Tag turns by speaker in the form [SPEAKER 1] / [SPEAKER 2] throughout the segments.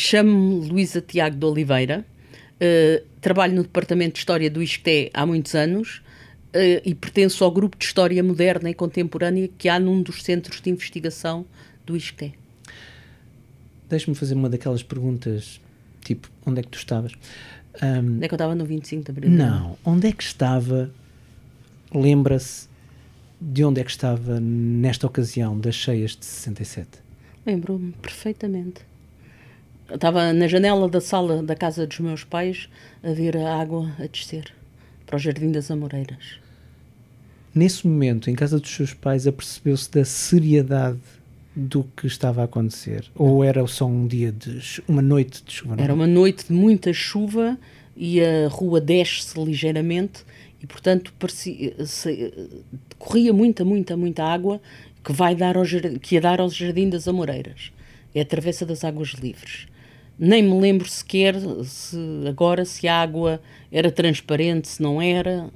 [SPEAKER 1] Chamo-me Luísa Tiago de Oliveira, uh, trabalho no Departamento de História do ISCTE há muitos anos uh, e pertenço ao grupo de História Moderna e Contemporânea que há num dos centros de investigação do ISCTE.
[SPEAKER 2] Deixa-me fazer uma daquelas perguntas, tipo, onde é que tu estavas?
[SPEAKER 1] Um, onde é que eu estava no 25 de Abril?
[SPEAKER 2] Não, onde é que estava, lembra-se de onde é que estava nesta ocasião das cheias de 67?
[SPEAKER 1] Lembro-me perfeitamente. Estava na janela da sala da casa dos meus pais a ver a água a descer para o Jardim das Amoreiras.
[SPEAKER 2] Nesse momento, em casa dos seus pais, apercebeu-se da seriedade do que estava a acontecer? Ou era só um dia de uma noite de chuva?
[SPEAKER 1] Não? Era uma noite de muita chuva e a rua desce ligeiramente e portanto parecia, se, corria muita, muita, muita água que vai dar ao, que ia dar ao Jardim das Amoreiras. É a travessa das águas livres. Nem me lembro sequer se agora se a água era transparente, se não era.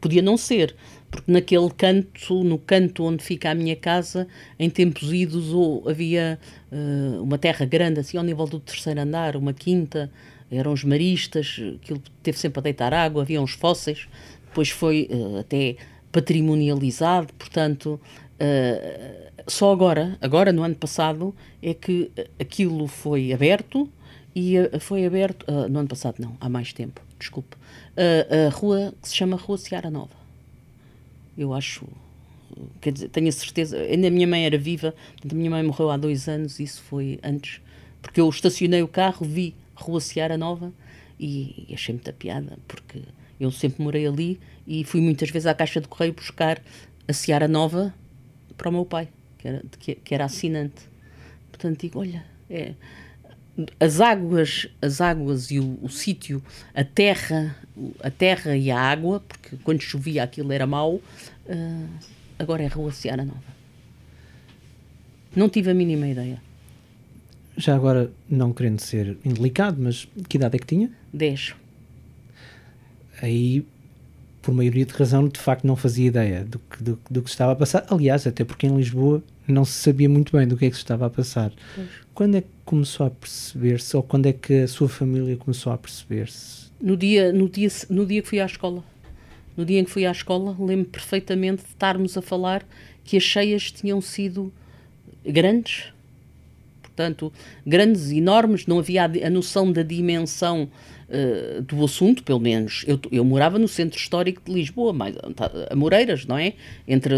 [SPEAKER 1] Podia não ser, porque naquele canto, no canto onde fica a minha casa, em tempos idos ou havia uh, uma terra grande, assim ao nível do terceiro andar, uma quinta, eram os maristas, aquilo teve sempre a deitar água, havia uns fósseis, depois foi uh, até patrimonializado, portanto, uh, só agora, agora no ano passado, é que aquilo foi aberto e foi aberto, no ano passado não, há mais tempo, desculpe, a rua que se chama Rua Seara Nova. Eu acho, quer dizer, tenho a certeza, ainda a minha mãe era viva, a minha mãe morreu há dois anos, isso foi antes, porque eu estacionei o carro, vi Rua Seara Nova e, e achei muita piada, porque eu sempre morei ali e fui muitas vezes à Caixa de Correio buscar a Seara Nova para o meu pai, que era, que, que era assinante. Portanto, digo, olha, é, as águas, as águas e o, o sítio, a terra, a terra e a água, porque quando chovia aquilo era mau, uh, agora é Rua Seara Nova. Não tive a mínima ideia.
[SPEAKER 2] Já agora, não querendo ser indelicado, mas que idade é que tinha?
[SPEAKER 1] 10.
[SPEAKER 2] Aí, por maioria de razão, de facto não fazia ideia do que, do, do que estava a passar. Aliás, até porque em Lisboa não se sabia muito bem do que é que se estava a passar. Pois. Quando é que começou a perceber-se, ou quando é que a sua família começou a perceber-se?
[SPEAKER 1] No dia, no, dia, no dia que fui à escola. No dia em que fui à escola, lembro perfeitamente de estarmos a falar que as cheias tinham sido grandes, portanto, grandes, enormes, não havia a, a noção da dimensão uh, do assunto, pelo menos. Eu, eu morava no centro histórico de Lisboa, mais, Amoreiras, não é? Entre,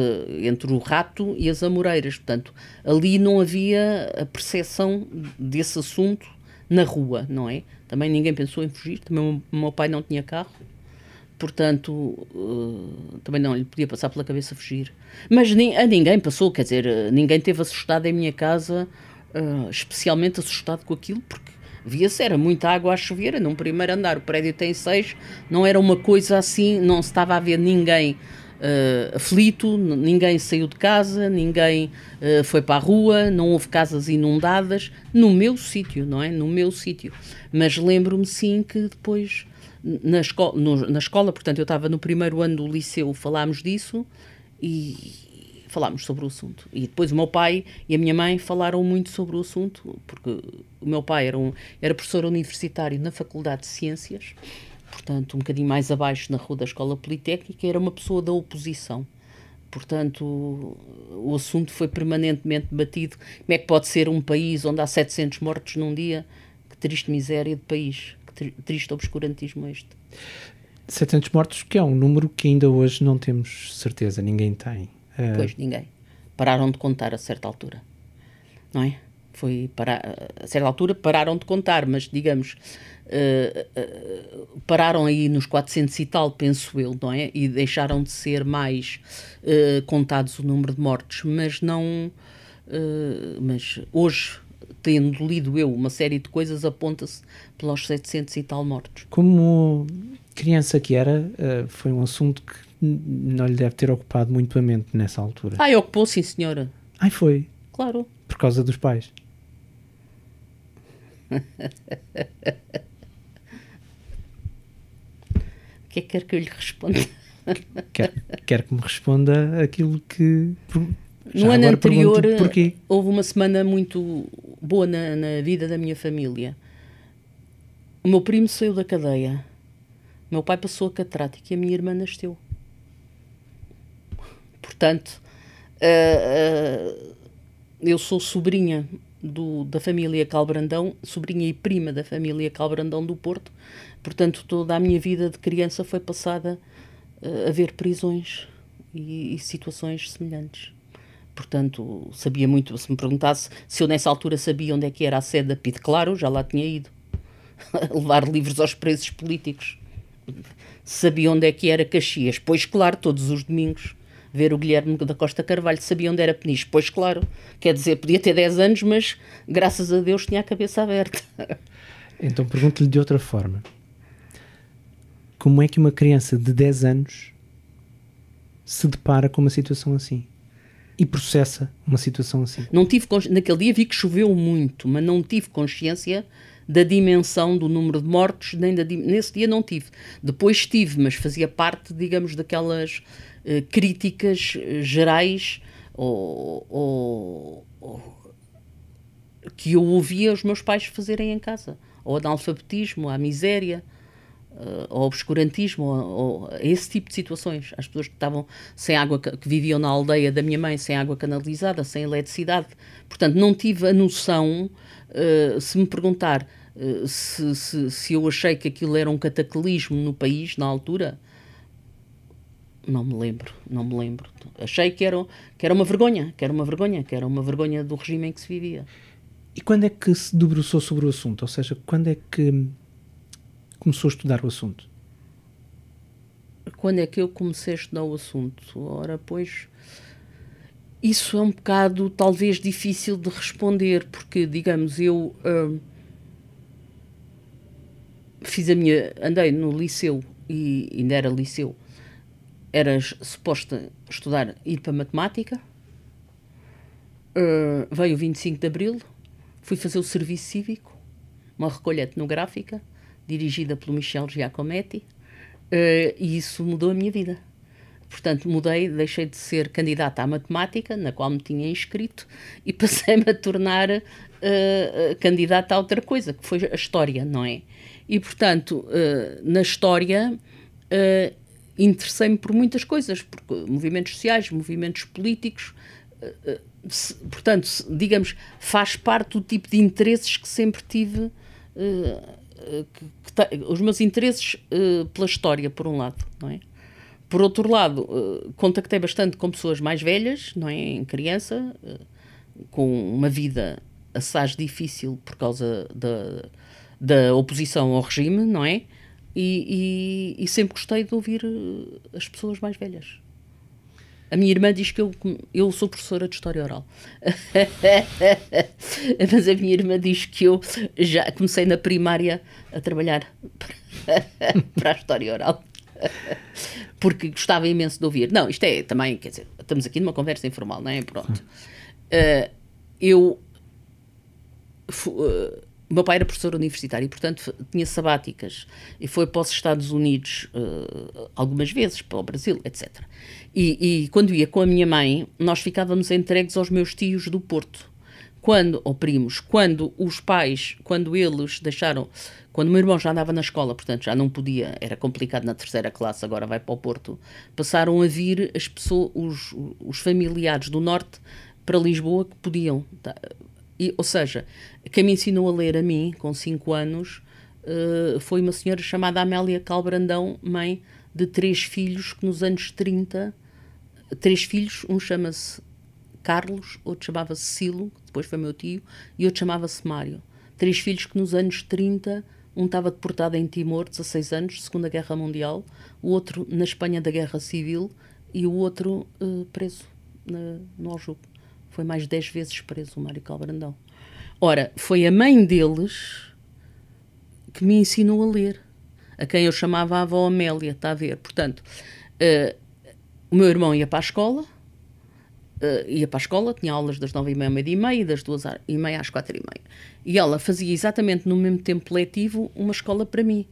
[SPEAKER 1] entre o Rato e as Amoreiras. Portanto, ali não havia a percepção desse assunto na rua, não é? Também ninguém pensou em fugir, também o meu pai não tinha carro portanto, uh, também não lhe podia passar pela cabeça fugir. Mas a ninguém passou, quer dizer, ninguém teve assustado em minha casa, uh, especialmente assustado com aquilo, porque via-se, era muita água a chover, num primeiro andar, o prédio tem seis, não era uma coisa assim, não se estava a ver ninguém uh, aflito, ninguém saiu de casa, ninguém uh, foi para a rua, não houve casas inundadas, no meu sítio, não é? No meu sítio. Mas lembro-me sim que depois, na, esco no, na escola, portanto, eu estava no primeiro ano do liceu, falámos disso e falámos sobre o assunto. E depois o meu pai e a minha mãe falaram muito sobre o assunto, porque o meu pai era, um, era professor universitário na Faculdade de Ciências, portanto, um bocadinho mais abaixo na rua da Escola Politécnica, era uma pessoa da oposição. Portanto, o assunto foi permanentemente debatido. Como é que pode ser um país onde há 700 mortos num dia? Que triste miséria de país, que triste obscurantismo este.
[SPEAKER 2] 700 mortos, que é um número que ainda hoje não temos certeza, ninguém tem.
[SPEAKER 1] É. Pois, ninguém. Pararam de contar a certa altura. Não é? Foi para, a certa altura pararam de contar, mas digamos, uh, uh, pararam aí nos 400 e tal, penso eu, não é? E deixaram de ser mais uh, contados o número de mortes, mas não. mas hoje, tendo lido eu uma série de coisas, aponta-se pelos 700 e tal mortos.
[SPEAKER 2] Como criança que era, foi um assunto que não lhe deve ter ocupado muito a mente nessa altura.
[SPEAKER 1] Ah, ocupou, sim, senhora.
[SPEAKER 2] Ai, foi?
[SPEAKER 1] Claro.
[SPEAKER 2] Por causa dos pais.
[SPEAKER 1] o que é que quer que eu lhe responda?
[SPEAKER 2] quer, quer que me responda aquilo que.
[SPEAKER 1] no ano anterior houve uma semana muito boa na, na vida da minha família. O meu primo saiu da cadeia. O meu pai passou a catrática e a minha irmã nasceu. Portanto, uh, uh, eu sou sobrinha do, da família Calbrandão, sobrinha e prima da família Calbrandão do Porto. Portanto, toda a minha vida de criança foi passada uh, a ver prisões e, e situações semelhantes. Portanto, sabia muito. Se me perguntasse se eu nessa altura sabia onde é que era a sede da PID, claro, já lá tinha ido. levar livros aos presos políticos. Sabia onde é que era Caxias, pois claro, todos os domingos. Ver o Guilherme da Costa Carvalho, sabia onde era Peniche, pois claro. Quer dizer, podia ter 10 anos, mas graças a Deus tinha a cabeça aberta.
[SPEAKER 2] Então pergunto-lhe de outra forma. Como é que uma criança de 10 anos se depara com uma situação assim? e processa uma situação assim.
[SPEAKER 1] Não tive naquele dia vi que choveu muito, mas não tive consciência da dimensão do número de mortos, nem da, nesse dia não tive. Depois tive, mas fazia parte, digamos, daquelas uh, críticas uh, gerais ou, ou, ou, que eu ouvia os meus pais fazerem em casa. Ou analfabetismo, à miséria, uh, ao obscurantismo, ou, ou, esse tipo de situações. As pessoas que estavam sem água, que viviam na aldeia da minha mãe sem água canalizada, sem eletricidade. Portanto, não tive a noção Uh, se me perguntar se, se, se, eu achei que aquilo era um cataclismo no país na altura, não me lembro, não me lembro. Achei que era, que era uma vergonha, que era uma vergonha, que era uma vergonha do regime em que se vivia.
[SPEAKER 2] E quando é que se debruçou sobre o assunto? Ou seja, quando é que começou a estudar o assunto?
[SPEAKER 1] Quando é que eu comecei a estudar o assunto? Ora, pois isso é um bocado, talvez, difícil de responder, porque, digamos, eu uh, fiz a minha. andei no liceu e ainda era liceu, era suposta estudar, ir para matemática. Uh, veio o 25 de Abril, fui fazer o serviço cívico, uma recolha etnográfica, dirigida pelo Michel Giacometti, uh, e isso mudou a minha vida. Portanto, mudei, deixei de ser candidata à matemática, na qual me tinha inscrito, e passei-me a tornar uh, candidata a outra coisa, que foi a história, não é? E, portanto, na história, interessei-me por muitas coisas, movimentos sociais, movimentos políticos. Se, portanto, digamos, faz parte do tipo de interesses que sempre tive. Que, que, os meus interesses pela história, por um lado, não é? Por outro lado, contactei bastante com pessoas mais velhas, não é? Em criança, com uma vida assaz difícil por causa da, da oposição ao regime, não é? E, e, e, sempre gostei de ouvir eh, as pessoas mais velhas. A minha irmã diz que eu, eu sou professora de História Oral. Mas a minha irmã diz que eu já comecei na primária a trabalhar para a História Oral. porque gostava imenso de ouvir. Não, isto é também, quer dizer, estamos aqui numa conversa informal, não é? Pronto. Uh, eu. Uh, meu pai era professor universitário e, portanto, tinha sabáticas e foi para os Estados Unidos uh, algumas vezes, para o Brasil, etc. E, e, quando ia com a minha mãe, nós ficávamos entregues aos meus tios do Porto. Quando, ou primos, quando os pais, quando eles deixaram quando o meu irmão já andava na escola, portanto já não podia, era complicado na terceira classe, agora vai para o Porto, passaram a vir as pessoas, os, os familiares do Norte para Lisboa que podiam. Tá? E, ou seja, quem me ensinou a ler a mim, com 5 anos, uh, foi uma senhora chamada Amélia Calbrandão, mãe de três filhos que nos anos 30, três filhos, um chama-se Carlos, outro chamava-se Silo, depois foi meu tio, e outro chamava-se Mário. Três filhos que nos anos 30 um estava deportado em Timor, 16 anos, Segunda Guerra Mundial, o outro na Espanha da Guerra Civil e o outro uh, preso na, no Aljube. Foi mais 10 vezes preso o Mário Calbrandão. Ora, foi a mãe deles que me ensinou a ler, a quem eu chamava a avó Amélia, está a ver? Portanto, uh, o meu irmão ia para a escola, uh, ia para a escola, tinha aulas das nove e meia, meia e meia, das duas e meia às quatro e meia. E ela fazia exatamente no mesmo tempo letivo uma escola para mim.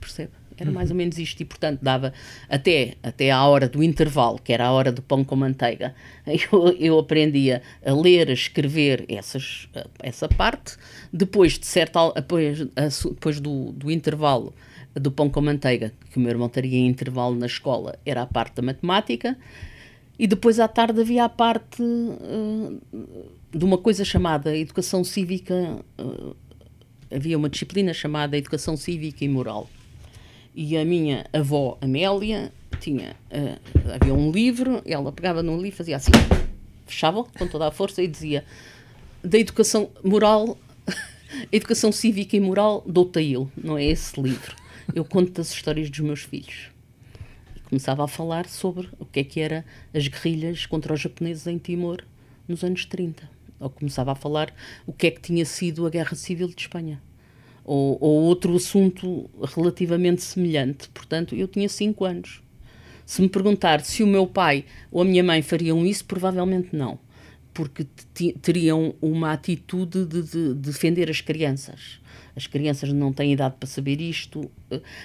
[SPEAKER 1] Percebe? Era mais ou menos isto, e portanto dava até, até à hora do intervalo, que era a hora do pão com manteiga, eu, eu aprendia a ler, a escrever essas, essa parte. Depois, de certa, depois, depois do, do intervalo do pão com manteiga, que o meu irmão teria em intervalo na escola, era a parte da matemática. E depois à tarde havia a parte uh, de uma coisa chamada Educação Cívica. Uh, havia uma disciplina chamada Educação Cívica e Moral. E a minha avó Amélia tinha. Uh, havia um livro, ela pegava num livro, fazia assim, fechava com toda a força e dizia: Da educação moral, educação cívica e moral, dou-te não é esse livro. Eu conto as histórias dos meus filhos. E começava a falar sobre o que é que era as guerrilhas contra os japoneses em Timor nos anos 30. Ou começava a falar o que é que tinha sido a Guerra Civil de Espanha ou, ou outro assunto relativamente semelhante. Portanto, eu tinha 5 anos. Se me perguntar se o meu pai ou a minha mãe fariam isso, provavelmente não, porque teriam uma atitude de, de, defender as crianças. As crianças não têm idade para saber isto.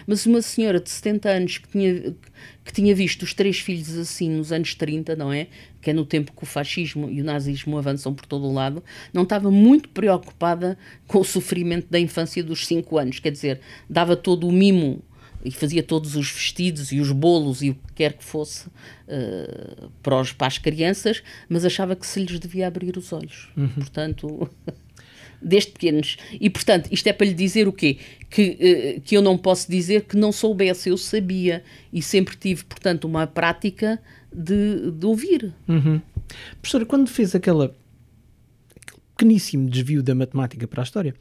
[SPEAKER 1] Mas uma senhora de 70 anos que tinha, que tinha visto os três filhos assim nos anos 30, não é? que é no tempo que o fascismo e o nazismo avançam por todo o lado, não estava muito preocupada com o sofrimento da infância dos cinco anos. Quer dizer, dava todo o mimo e fazia todos os vestidos e os bolos e o que quer que fosse uh, para, os, para as crianças, mas achava que se lhes devia abrir os olhos. Uhum. Portanto. desde pequenos. E, portanto, isto é para lhe dizer o quê? Que, uh, que eu não posso dizer que não soubesse, eu sabia e sempre tive, portanto, uma prática de, de ouvir.
[SPEAKER 2] Uhum. Professora, quando fez aquela, aquele pequeníssimo desvio da matemática para a história,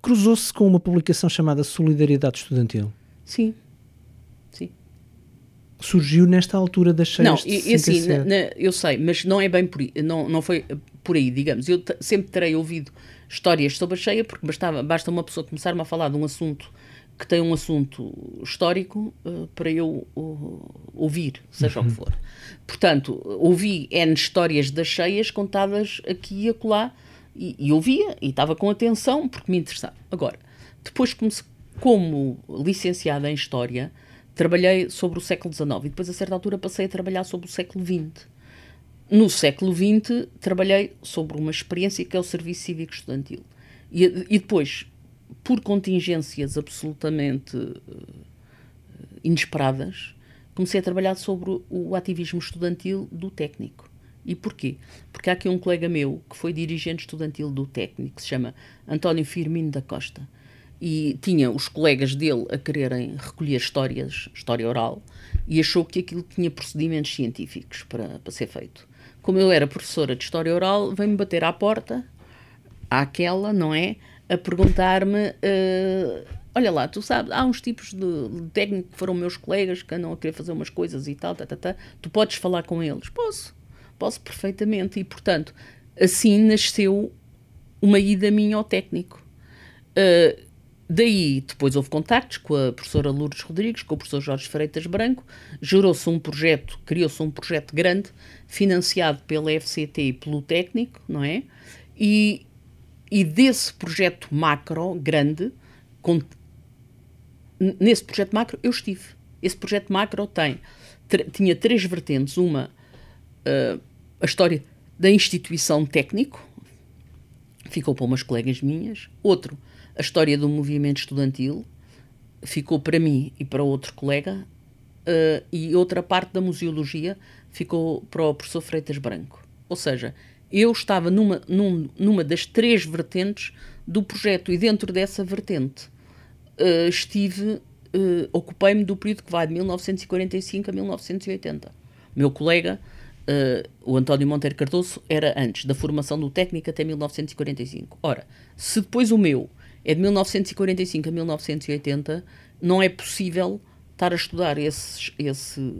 [SPEAKER 2] cruzou-se com uma publicação chamada Solidariedade Estudantil.
[SPEAKER 1] Sim. Sim.
[SPEAKER 2] Surgiu nesta altura das cheias
[SPEAKER 1] Não, e, assim, na, na, eu sei, mas não é bem por aí, não, não foi por aí, digamos. Eu sempre terei ouvido histórias sobre a cheia, porque bastava, basta uma pessoa começar-me a falar de um assunto que tem um assunto histórico uh, para eu uh, ouvir, seja uhum. o que uhum. for. Portanto, ouvi N histórias das cheias contadas aqui e acolá e, e ouvia e estava com atenção porque me interessava. Agora, depois, como, como licenciada em História, trabalhei sobre o século XIX e depois, a certa altura, passei a trabalhar sobre o século XX. No século XX, trabalhei sobre uma experiência que é o Serviço Cívico Estudantil. E, e depois, por contingências absolutamente uh, inesperadas, comecei a trabalhar sobre o ativismo estudantil do técnico. E porquê? Porque há aqui um colega meu que foi dirigente estudantil do técnico, que se chama António Firmino da Costa, e tinha os colegas dele a quererem recolher histórias, história oral, e achou que aquilo tinha procedimentos científicos para, para ser feito. Como eu era professora de história oral, veio-me bater à porta, àquela, não é? a perguntar-me: uh, olha lá, tu sabes, há uns tipos de, de técnico que foram meus colegas que andam a querer fazer umas coisas e tal, tá, tá, tá. tu podes falar com eles? Posso, posso perfeitamente. E portanto, assim nasceu uma ida minha ao técnico. Uh, Daí, depois houve contactos com a professora Lourdes Rodrigues, com o professor Jorge Freitas Branco, gerou-se um projeto, criou-se um projeto grande, financiado pela FCT e pelo técnico, não é? E, e desse projeto macro, grande, com, nesse projeto macro eu estive. Esse projeto macro tem, tinha três vertentes. Uma, uh, a história da instituição técnico, ficou para umas colegas minhas. Outro, a história do movimento estudantil, ficou para mim e para outro colega. Uh, e outra parte da museologia ficou para o professor Freitas Branco. Ou seja, eu estava numa, num, numa das três vertentes do projeto e dentro dessa vertente uh, estive, uh, ocupei-me do período que vai de 1945 a 1980. Meu colega, uh, o António Monteiro Cardoso, era antes da formação do técnico até 1945. Ora, se depois o meu é de 1945 a 1980, não é possível estar a estudar esse, esse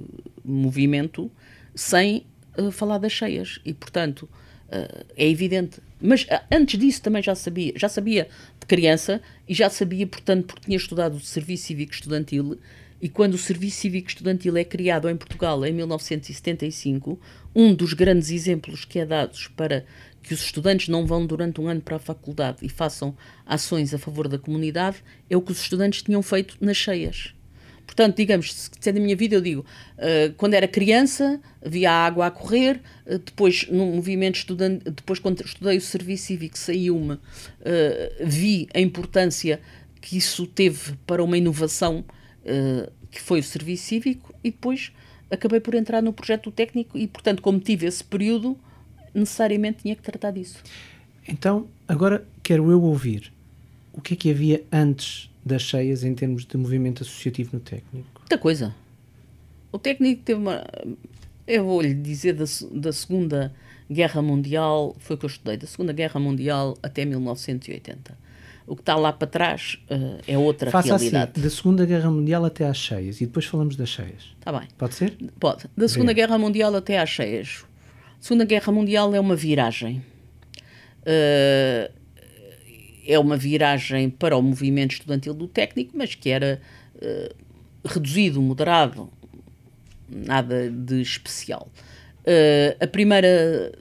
[SPEAKER 1] movimento sem falar das cheias. E, portanto, Uh, é evidente. Mas uh, antes disso também já sabia. Já sabia de criança e já sabia, portanto, porque tinha estudado o Serviço Cívico Estudantil. E quando o Serviço Cívico Estudantil é criado em Portugal em 1975, um dos grandes exemplos que é dado para que os estudantes não vão durante um ano para a faculdade e façam ações a favor da comunidade é o que os estudantes tinham feito nas cheias. Portanto, digamos, se é da minha vida, eu digo, uh, quando era criança, havia água a correr, uh, depois, no movimento estudante, depois quando estudei o serviço cívico, saiu-me, uh, vi a importância que isso teve para uma inovação que foi o serviço cívico, e depois acabei por entrar no projeto técnico e, portanto, como tive esse período, necessariamente tinha que tratar disso.
[SPEAKER 2] Então, agora quero eu ouvir o que é que havia antes das cheias em termos de movimento associativo no técnico?
[SPEAKER 1] Muita coisa. O técnico teve uma. Eu vou-lhe dizer da, da Segunda Guerra Mundial, foi o que eu estudei, da Segunda Guerra Mundial até 1980. O que está lá para trás uh, é outra
[SPEAKER 2] Faça
[SPEAKER 1] assim, realidade.
[SPEAKER 2] Assim, da Segunda Guerra Mundial até às cheias e depois falamos das cheias.
[SPEAKER 1] Está bem.
[SPEAKER 2] Pode ser?
[SPEAKER 1] Pode. Da Segunda Guerra Mundial até às cheias. Segunda Guerra Mundial é uma viragem. Uh, é uma viragem para o movimento estudantil do técnico, mas que era uh, reduzido, moderado, nada de especial. Uh, a primeira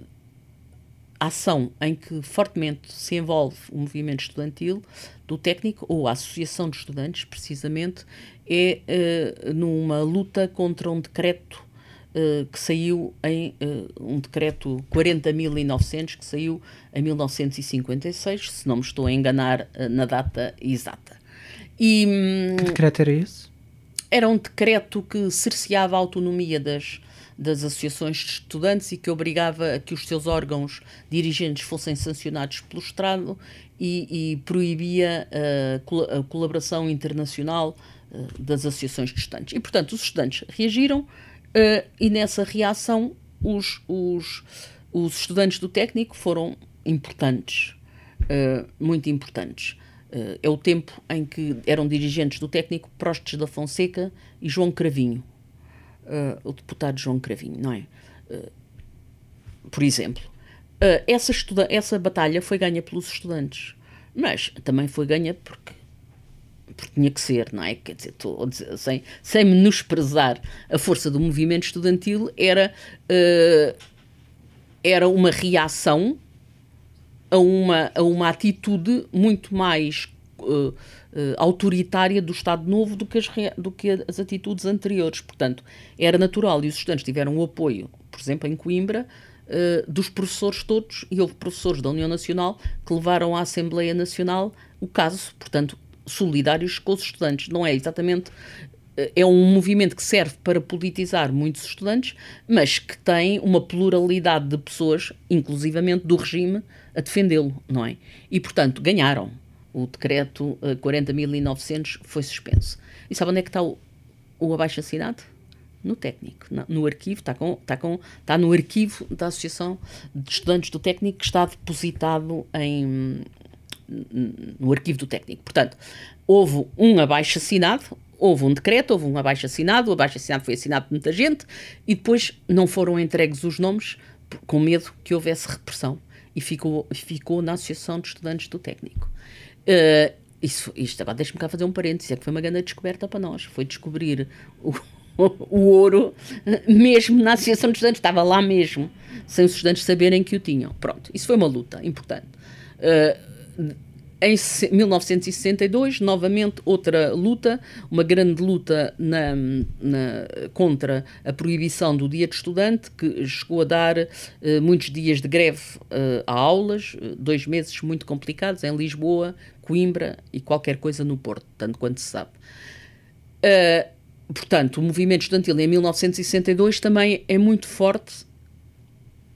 [SPEAKER 1] ação em que fortemente se envolve o movimento estudantil do técnico, ou a associação de estudantes, precisamente, é uh, numa luta contra um decreto uh, que saiu em uh, um decreto 40.900 que saiu em 1956, se não me estou a enganar uh, na data exata.
[SPEAKER 2] E, hum, que decreto era esse?
[SPEAKER 1] Era um decreto que cerceava a autonomia das, das associações de estudantes e que obrigava a que os seus órgãos dirigentes fossem sancionados pelo Estado e, e proibia a, a colaboração internacional das associações de estudantes. E, portanto, os estudantes reagiram, Uh, e nessa reação, os, os, os estudantes do técnico foram importantes, uh, muito importantes. Uh, é o tempo em que eram dirigentes do técnico Prostes da Fonseca e João Cravinho, o deputado João Cravinho, não é? por exemplo, essa, essa batalha foi ganha pelos estudantes, mas também foi ganha porque porque tinha que ser, não é? Quer dizer, tô, sem, sem menosprezar a força do movimento estudantil, era, uh, era uma reação a uma, a uma atitude muito mais uh, uh, autoritária do Estado Novo do que, as, do que as atitudes anteriores. Portanto, era natural e os estudantes tiveram o apoio, por exemplo, em Coimbra, dos professores todos, e houve professores da União Nacional que levaram à Assembleia Nacional o caso. Portanto, solidários com os estudantes. Não é exatamente. Eh, é um movimento que serve para politizar muitos estudantes, mas que tem uma pluralidade de pessoas, inclusivamente do regime, a defendê-lo, não é? E, portanto, ganharam. O decreto 40.900 eh, foi suspenso. E sabe onde é que está o, o abaixo-assinado? No técnico, no arquivo, está, com, está, com, está no arquivo da Associação de Estudantes do Técnico que está depositado em, no arquivo do técnico. Portanto, houve um abaixo assinado, houve um decreto, houve um abaixo assinado, o abaixo assinado foi assinado por muita gente e depois não foram entregues os nomes com medo que houvesse repressão e ficou, ficou na Associação de Estudantes do Técnico. Uh, isso, isto agora deixa-me cá fazer um parênteses, é que foi uma grande descoberta para nós, foi descobrir o, o ouro mesmo na Associação de Estudantes, estava lá mesmo, sem os estudantes saberem que o tinham. Pronto, isso foi uma luta importante. Uh, em 1962, novamente outra luta, uma grande luta na, na, contra a proibição do dia de estudante, que chegou a dar uh, muitos dias de greve uh, a aulas, dois meses muito complicados em Lisboa, Coimbra e qualquer coisa no Porto, tanto quanto se sabe. Uh, portanto, o movimento estudantil em 1962 também é muito forte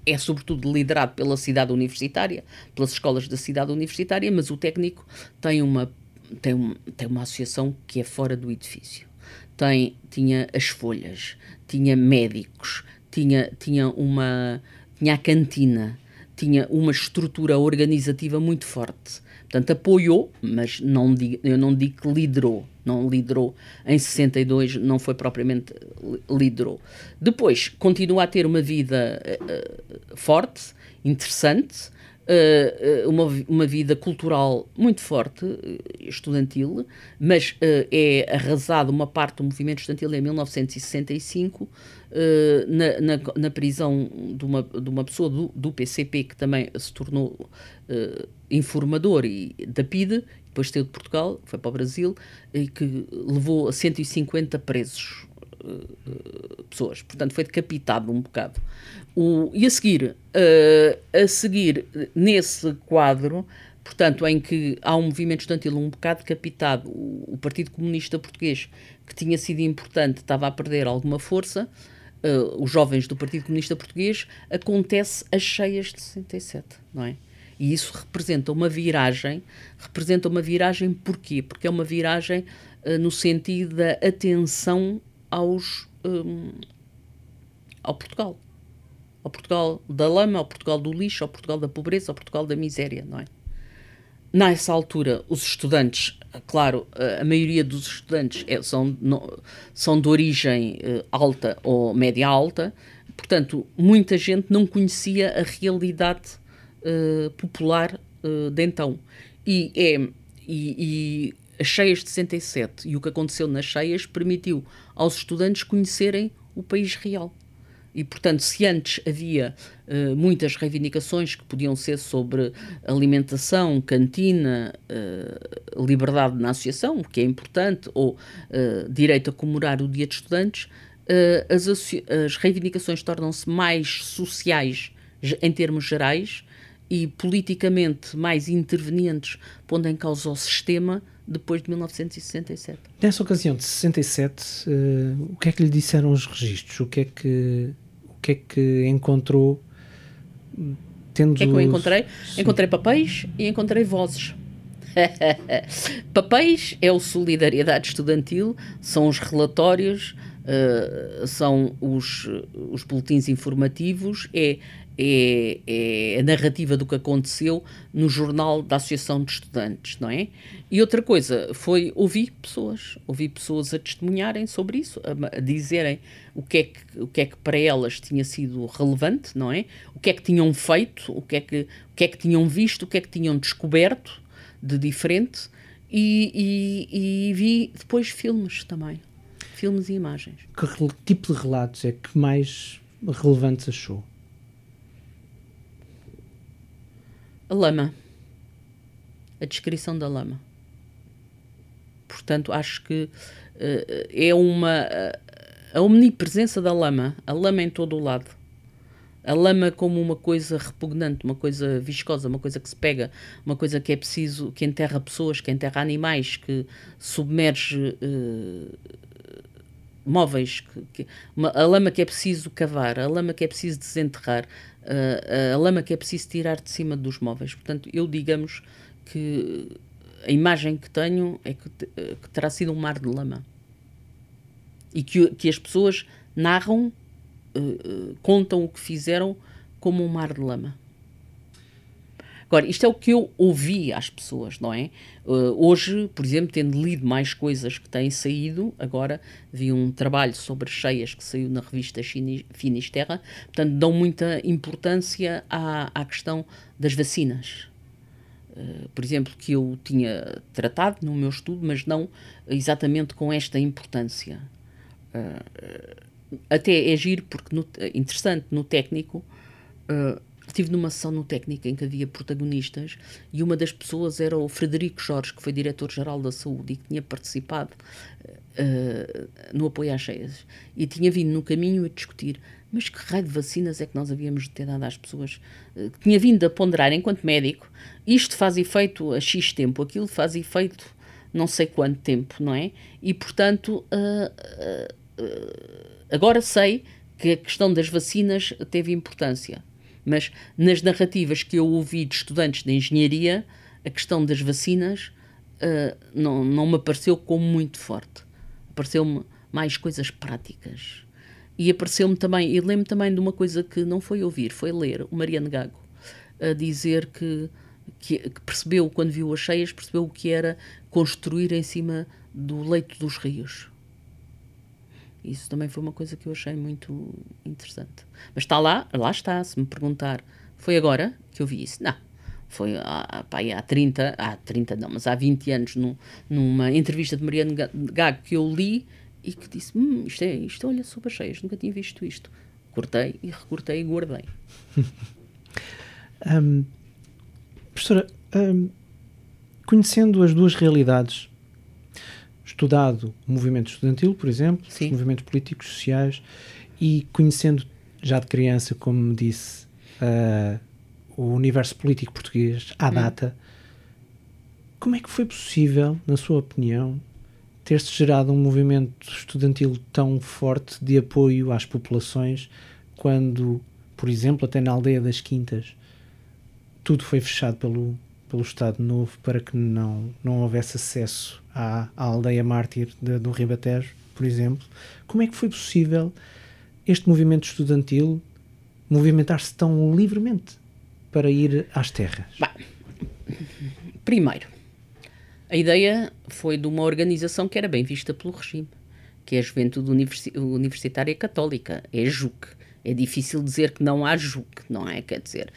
[SPEAKER 1] é sobretudo liderado pela cidade universitária, pelas escolas da cidade universitária, mas o técnico tem uma, tem, um, tem uma associação que é fora do edifício. Tem, tinha as folhas, tinha médicos, tinha, tinha, uma, tinha a cantina, tinha uma estrutura organizativa muito forte. Portanto, apoiou, mas não digo, eu não digo que liderou. Não liderou em 62, não foi propriamente liderou. Depois, continua a ter uma vida uh, forte, interessante, uh, uma, uma vida cultural muito forte, estudantil, mas uh, é arrasado uma parte do movimento estudantil em 1965, na, na, na, prisão de uma, de uma pessoa do, do PCP que também se tornou informador e, da PIDE, depois saiu de Portugal, foi para o Brasil, e que levou a 150 presos uh, pessoas. Portanto, foi decapitado um bocado. O, e a seguir, uh, a seguir, nesse quadro, portanto, em que há um movimento estudantil um bocado decapitado, o Partido Comunista Português, que tinha sido importante, estava a perder alguma força, uh, os jovens do Partido Comunista Português, acontece as cheias de 67, não é? E isso representa uma viragem, representa uma viragem porquê? Porque é uma viragem uh, no sentido da atenção aos, um, ao Portugal. Ao Portugal da lama, ao Portugal do lixo, ao Portugal da pobreza, ao Portugal da miséria, não é? Nessa altura, os estudantes, claro, a maioria dos estudantes é, são, são de origem uh, alta ou média alta, portanto, muita gente não conhecia a realidade uh, popular uh, de então. E, é, e, e as cheias de 67 e o que aconteceu nas cheias permitiu aos estudantes conhecerem o país real. E, portanto, se antes havia uh, muitas reivindicações que podiam ser sobre alimentação, cantina, uh, liberdade na associação, que é importante, ou uh, direito a comemorar o Dia de Estudantes, as, as reivindicações tornam-se mais sociais em termos gerais e politicamente mais intervenientes, pondo em causa o sistema depois de 1967.
[SPEAKER 2] Nessa ocasião de 67, uh, o que é que lhe disseram os registros? O que é que, que, é que encontrou?
[SPEAKER 1] Tendo o que é que eu encontrei? Sim. Encontrei papéis e encontrei vozes. papéis é o Solidariedade Estudantil, são os relatórios, uh, são os, os boletins informativos, é é, é, a narrativa do que aconteceu no jornal da Associação de Estudantes, não é? E outra coisa foi ouvir pessoas, ouvir pessoas a testemunharem sobre isso, a, a, dizerem o que, é que, o que é que para elas tinha sido relevante, não é? O que é que tinham feito, o que é que, o que, é que tinham visto, o que é que tinham descoberto de diferente e, e, e vi depois filmes também, filmes e imagens.
[SPEAKER 2] Que tipo de relatos é que mais relevantes achou?
[SPEAKER 1] A lama. A descrição da lama. Portanto, acho que uh, é uma. a omnipresença da lama, a lama em todo o lado. A lama como uma coisa repugnante, uma coisa viscosa, uma coisa que se pega, uma coisa que é preciso, que enterra pessoas, que enterra animais, que submerge uh, móveis, que, que, uma, a lama que é preciso cavar, a lama que é preciso desenterrar, uh, a lama que é preciso tirar de cima dos móveis. Portanto, eu digamos que a imagem que tenho é que, que terá sido um mar de lama. E que, que as pessoas narram, uh, contam o que fizeram como um mar de lama. Agora, isto é o que eu ouvi às pessoas, não é? Uh, hoje, por exemplo, tendo lido mais coisas que têm saído, agora vi um trabalho sobre cheias que saiu na revista Finisterra, portanto, dão muita importância à, à questão das vacinas. Uh, por exemplo, que eu tinha tratado no meu estudo, mas não exatamente com esta importância. Uh, até é giro, porque no, interessante no técnico. Estive numa sessão no técnico em que havia protagonistas e uma das pessoas era o Frederico Jorge, que foi diretor-geral da saúde e que tinha participado uh, no apoio às cheias. E tinha vindo no caminho a discutir mas que raio de vacinas é que nós havíamos de ter dado às pessoas? Uh, tinha vindo a ponderar, enquanto médico, isto faz efeito a X tempo, aquilo faz efeito não sei quanto tempo, não é? E, portanto, uh, agora sei que a questão das vacinas teve importância mas nas narrativas que eu ouvi de estudantes de engenharia, a questão das vacinas uh, não, não me apareceu como muito forte. Apareceu-me mais coisas práticas. E apareceu-me também, e lembro também de uma coisa que não foi ouvir, foi ler o Mariano Gago a dizer que, que, que percebeu, quando viu as cheias, percebeu o que era construir em cima do leito dos rios. Isso também foi uma coisa que eu achei muito interessante. Mas está lá, lá está. Se me perguntar, foi agora que eu vi isso? Não. foi há, pá, há 30, há 30 não, mas há 20 anos, num, numa entrevista de Mariano Gago que eu li e que disse: hum, isto é, isto olha sopa cheias, nunca tinha visto isto. Cortei e recortei e guardei.
[SPEAKER 2] um, professora, um, conhecendo as duas realidades, estudado o movimento estudantil, por exemplo, Sim. os movimentos políticos, sociais, e conhecendo já de criança, como me disse, uh, o universo político português à hum. data, como é que foi possível, na sua opinião, ter-se gerado um movimento estudantil tão forte de apoio às populações quando, por exemplo, até na aldeia das Quintas, tudo foi fechado pelo, pelo Estado Novo para que não, não houvesse acesso à, à aldeia mártir de, do Ribatejo, por exemplo. Como é que foi possível este movimento estudantil movimentar-se tão livremente para ir às terras?
[SPEAKER 1] primeiro, a ideia foi de uma organização que era bem vista pelo regime, que é a Juventude Universitária Católica, é a JUC. É difícil dizer que não há JUC, não é? Quer dizer,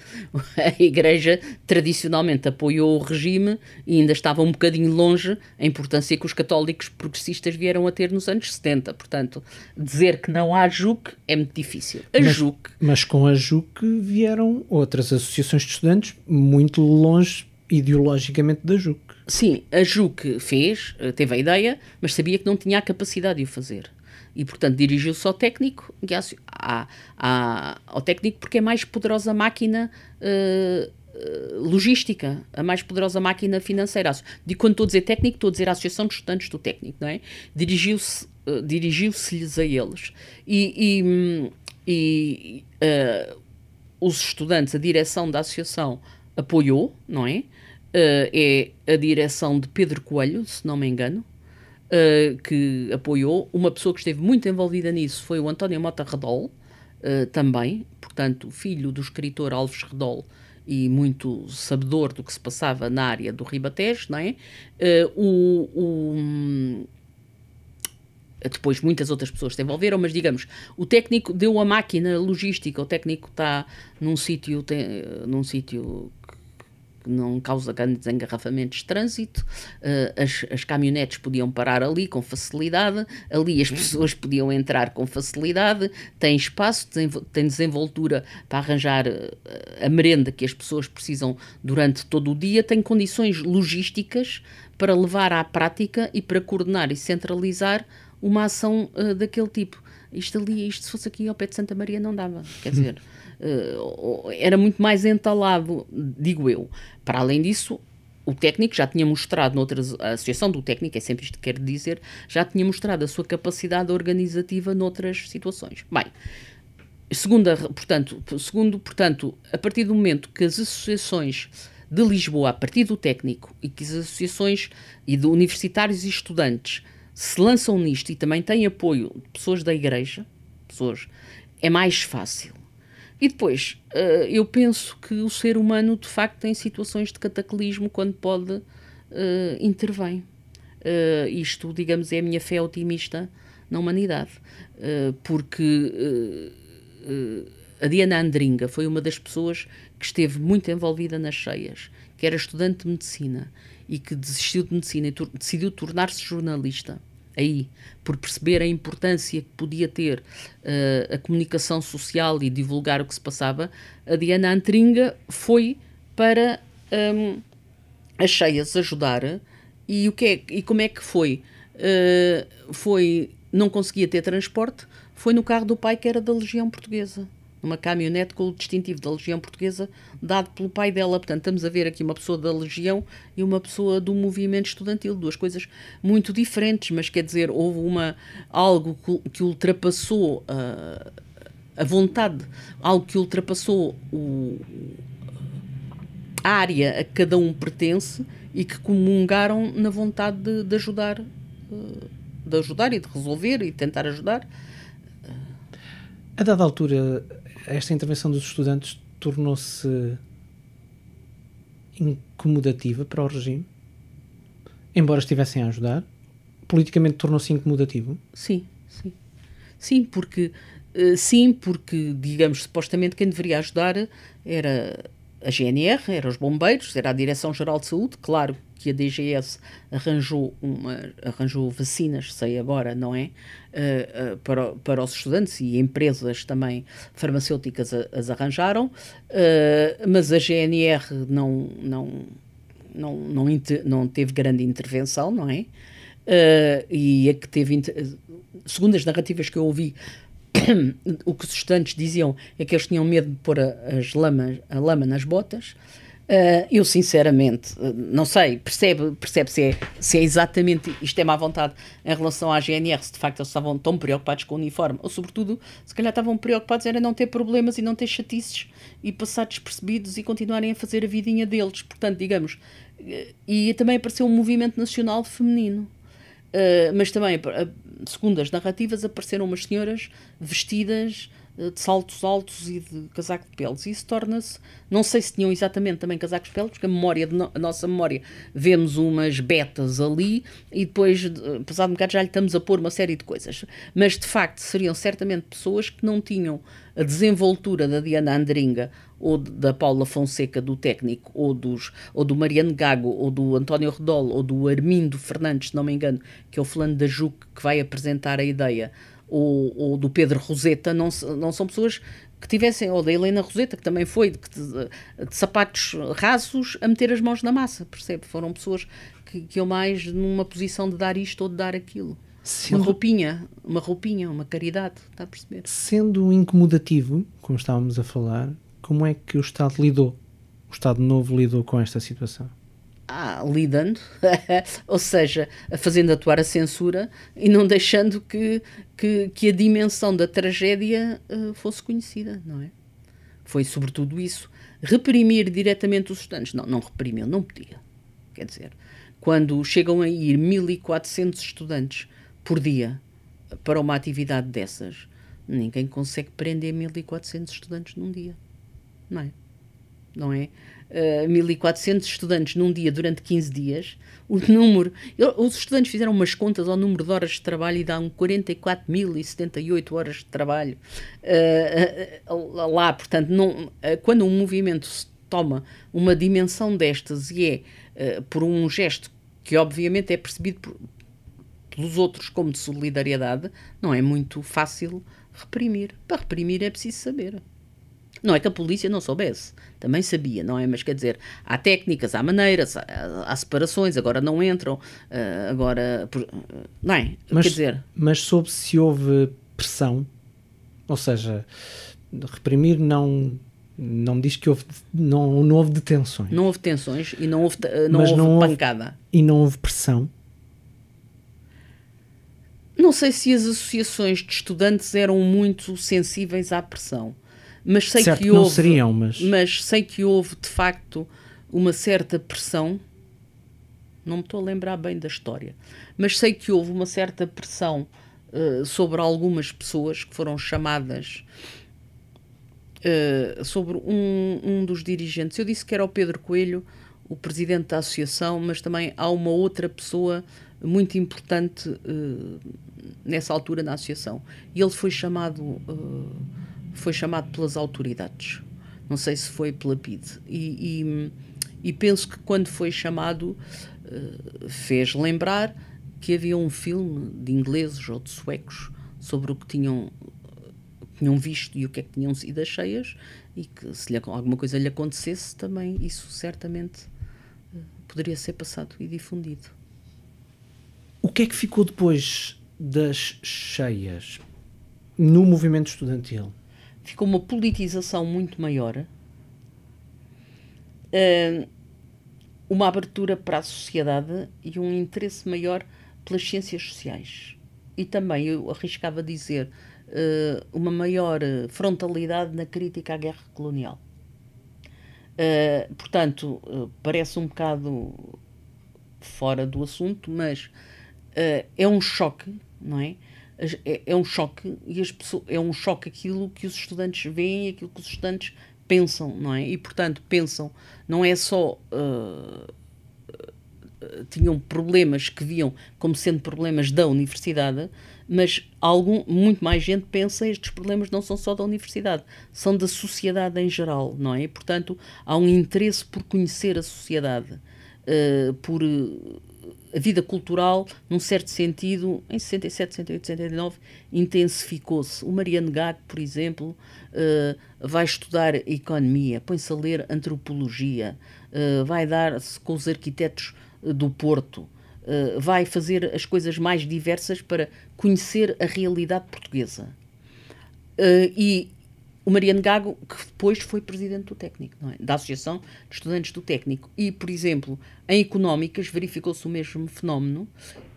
[SPEAKER 1] a Igreja tradicionalmente apoiou o regime e ainda estava um bocadinho longe a importância que os católicos progressistas vieram a ter nos anos 70. Portanto, dizer que não há JUC é muito difícil. A
[SPEAKER 2] mas,
[SPEAKER 1] JUC.
[SPEAKER 2] Mas com a JUC vieram outras associações de estudantes muito longe ideologicamente da JUC.
[SPEAKER 1] Sim, a JUC fez, teve a ideia, mas sabia que não tinha a capacidade de o fazer e, portanto, dirigiu-se ao técnico, à, à, ao técnico porque é a mais poderosa máquina uh, logística, a mais poderosa máquina financeira. De quando estou a dizer técnico, estou a dizer a Associação de Estudantes do Técnico, não é? Dirigiu-se, uh, dirigiu-se-lhes a eles. E, e, e uh, os estudantes, a direção da associação apoiou, não é? é a direção de Pedro Coelho, se não me engano, uh, que apoiou. Uma pessoa que esteve muito envolvida nisso foi o António Mota Redol, uh, também, portanto, filho do escritor Alves Redol e muito sabedor do que se passava na área do Ribatejo, não é? Uh, o, o depois muitas outras pessoas se envolveram, mas digamos, o técnico deu a máquina logística, o técnico está num sítio num sítio não causa grandes engarrafamentos de trânsito, uh, as, as caminhonetes podiam parar ali com facilidade, ali as pessoas podiam entrar com facilidade, tem espaço, tem desenvoltura para arranjar uh, a merenda que as pessoas precisam durante todo o dia, tem condições logísticas para levar à prática e para coordenar e centralizar uma ação uh, daquele tipo. Isto ali, isto se fosse aqui ao pé de Santa Maria não dava, quer dizer... Uh, era muito mais entalado, digo eu. Para além disso, o técnico já tinha mostrado, noutras, a Associação do Técnico, é sempre isto que quero dizer, já tinha mostrado a sua capacidade organizativa noutras situações. Bem, segunda, portanto, segundo, portanto, a partir do momento que as associações de Lisboa, a partir do técnico, e que as associações e de universitários e estudantes se lançam nisto e também têm apoio de pessoas da igreja, pessoas, é mais fácil. E depois, uh, eu penso que o ser humano, de facto, tem situações de cataclismo quando pode uh, intervém. Uh, isto, digamos, é a minha fé otimista na humanidade. Porque a Diana Andringa foi uma das pessoas que esteve muito envolvida nas cheias, que era estudante de medicina e que desistiu de medicina e decidiu tornar-se jornalista aí, por perceber a importância que podia ter uh, a comunicação social e divulgar o que se passava, a Diana Antringa foi para um, as cheias ajudar. E, o que é, e como é que foi? Uh, foi, não conseguia ter transporte, foi no carro do pai que era da Legião Portuguesa numa caminhonete com o distintivo da Legião Portuguesa dado pelo pai dela. Portanto, estamos a ver aqui uma pessoa da Legião e uma pessoa do movimento estudantil, duas coisas muito diferentes, mas quer dizer, houve uma, algo que, ultrapassou a, a vontade, algo que ultrapassou o, a área a que cada um pertence e que comungaram na vontade de, de ajudar, eh, de ajudar e de resolver e tentar ajudar.
[SPEAKER 2] A dada altura, esta intervenção dos estudantes tornou-se incomodativa para o regime, embora estivessem a ajudar, politicamente tornou-se incomodativo?
[SPEAKER 1] Sim, sim. Sim, porque, uh, sim, porque, digamos, supostamente quem deveria ajudar era a GNR, era os bombeiros, era a Direção-Geral de Saúde, claro que a DGS arranjou, uma, arranjou vacinas, sei agora, não é? Uh, uh, para, para os estudantes e empresas também farmacêuticas a, as arranjaram, uh, mas a GNR não, não, não, não, não teve grande intervenção, não é? e a que teve, segundo as narrativas que eu ouvi, o que os estudantes diziam é que eles tinham medo de pôr as lamas, a lama nas botas. Uh, eu, sinceramente, não sei, percebe, percebe se, é, se é exatamente isto é má vontade em relação à GNR, se de facto eles estavam tão preocupados com o uniforme, ou sobretudo, se calhar estavam preocupados em não ter problemas e não ter chatices e passar despercebidos e continuarem a fazer a vidinha deles. Portanto, digamos, eh, e também apareceu um movimento nacional feminino. Mas também, segundo as narrativas, apareceram umas senhoras vestidas de saltos altos e de casaco de peles. E isso torna-se. Não sei se tinham exatamente também casacos de peles, porque a, memória no, a nossa memória vemos umas betas ali e depois, uh, passado um bocado, já lhe estamos a pôr uma série de coisas. Mas de facto seriam certamente pessoas que não tinham a desenvoltura da Diana Andringa ou da Paula Fonseca do técnico, ou, dos, ou do Mariano Gago, ou do António Redol, ou do Armindo Fernandes, se não me engano, que é o fulano da JUC que vai apresentar a ideia, ou, ou do Pedro Roseta, não, não são pessoas que tivessem, ou da Helena Roseta, que também foi, de, de, sapatos rasos, a meter as mãos na massa, percebe? Foram pessoas que, que eu mais numa posição de dar isto ou de dar aquilo. Sendo, uma roupinha, uma roupinha, uma caridade, está a perceber?
[SPEAKER 2] Sendo incomodativo, como estávamos a falar, como é que o Estado lidou? O Estado Novo lidou com esta situação?
[SPEAKER 1] Ah, lidando, ou seja, fazendo atuar a censura e não deixando que, que, que a dimensão da tragédia uh, fosse conhecida, não é? Foi sobretudo isso. Reprimir diretamente os estudantes. Não, não reprimiu, não podia. Quer dizer, quando chegam a ir 1400 estudantes por dia para uma atividade dessas, ninguém consegue prender 1400 estudantes num dia não é? Não é? Uh, eh, 1400 estudantes num dia durante 15 dias, o número, os estudantes fizeram umas contas ao número de horas de trabalho e dão 44.078 horas de trabalho uh, lá, portanto, não, quando um movimento se toma uma dimensão destas e é por um gesto que obviamente é percebido por, pelos outros como de solidariedade, não é muito fácil reprimir. Para reprimir é preciso saber. Não é que a polícia não soubesse, também sabia, não é? Mas quer dizer, há técnicas, há maneiras, há, há separações, agora não entram, uh, agora. Não é?
[SPEAKER 2] Mas,
[SPEAKER 1] quer dizer.
[SPEAKER 2] Mas soube se houve pressão, ou seja, reprimir não. Não diz que houve, não, não houve detenções.
[SPEAKER 1] Não houve detenções e não houve, não houve não pancada. Houve,
[SPEAKER 2] e não houve pressão?
[SPEAKER 1] Não sei se as associações de estudantes eram muito sensíveis à pressão mas sei
[SPEAKER 2] certo
[SPEAKER 1] que houve,
[SPEAKER 2] não seriam, mas...
[SPEAKER 1] mas sei que houve de facto uma certa pressão. Não me estou a lembrar bem da história, mas sei que houve uma certa pressão uh, sobre algumas pessoas que foram chamadas uh, sobre um, um dos dirigentes. Eu disse que era o Pedro Coelho, o presidente da associação, mas também há uma outra pessoa muito importante uh, nessa altura na associação. E ele foi chamado uh, foi chamado pelas autoridades. Não sei se foi pela PID. E, e, e penso que quando foi chamado uh, fez lembrar que havia um filme de ingleses ou de suecos sobre o que tinham, tinham visto e o que é que tinham sido as cheias e que se lhe, alguma coisa lhe acontecesse também isso certamente uh, poderia ser passado e difundido.
[SPEAKER 2] O que é que ficou depois das cheias no movimento estudantil?
[SPEAKER 1] Ficou uma politização muito maior, uh, uma abertura para a sociedade e um interesse maior pelas ciências sociais. E também, eu arriscava dizer, uh, uma maior frontalidade na crítica à guerra colonial. Uh, portanto, parece um bocado fora do assunto, mas é um choque, não é? É, é um choque e as pessoas, é um choque aquilo que os estudantes veem e aquilo que os estudantes pensam, não é? E portanto pensam, não é só uh, tinham problemas que viam como sendo problemas da universidade, mas algum, muito mais gente pensa estes problemas não são só da universidade, são da sociedade em geral, não é? Portanto, há um interesse por conhecer a sociedade, uh, por uh, a vida cultural, num certo sentido, em 67, 68, 69, intensificou-se. O Mariano Gago, por exemplo, uh, vai estudar economia, põe-se a ler antropologia, vai dar-se com os arquitetos do Porto, uh, vai fazer as coisas mais diversas para conhecer a realidade portuguesa. Uh, e o Mariano Gago, que depois foi presidente do técnico, é? da Associação de Estudantes do Técnico. E, por exemplo, em económicas verificou-se o mesmo fenómeno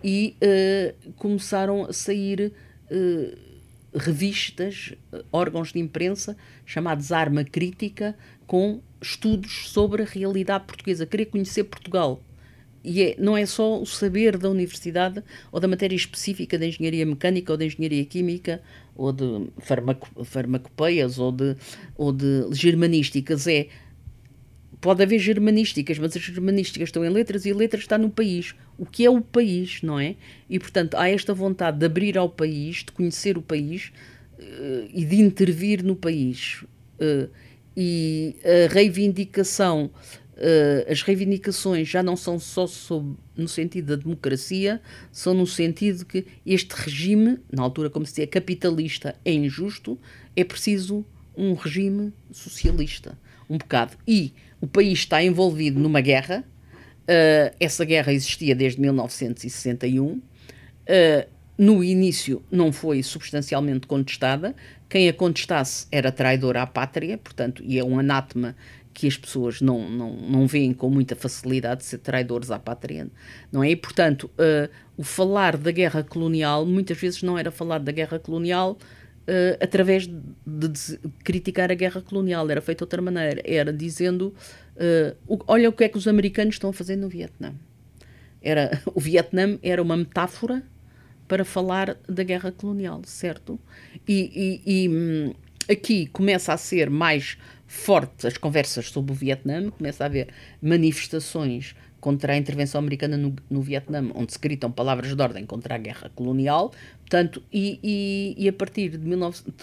[SPEAKER 1] e uh, começaram a sair uh, revistas, uh, órgãos de imprensa, chamados Arma Crítica, com estudos sobre a realidade portuguesa, querer conhecer Portugal. E é, não é só o saber da universidade ou da matéria específica de engenharia mecânica ou de engenharia química ou de farmaco, farmacopeias ou de, ou de germanísticas. É, pode haver germanísticas, mas as germanísticas estão em letras e a letra está no país. O que é o país, não é? E, portanto, há esta vontade de abrir ao país, de conhecer o país uh, e de intervir no país. Uh, e a reivindicação uh, as reivindicações já não são só sob, no sentido da democracia, são no sentido que este regime, na altura, como se dizia, capitalista, é injusto, é preciso um regime socialista, um bocado. E o país está envolvido numa guerra, uh, essa guerra existia desde 1961. Uh, eh, no início não foi substancialmente contestada. Quem a contestasse era traidor à pátria, portanto, e é um anátema que as pessoas não, não, não veem com muita facilidade ser traidores à pátria, não é? E, portanto, uh, o falar da guerra colonial muitas vezes não era falar da guerra colonial uh, através de, de, criticar a guerra colonial, era feito de outra maneira, era dizendo, uh, o, olha o que é que os americanos estão a fazer no Vietnã. Era, o Vietnã era uma metáfora para falar da guerra colonial, certo? E, e, e hum, aqui começa a ser mais forte as conversas sobre o Vietnã, começa a haver manifestações contra a intervenção americana no, no Vietnã, onde se gritam palavras de ordem contra a guerra colonial, portanto, e, e, e a partir de 19...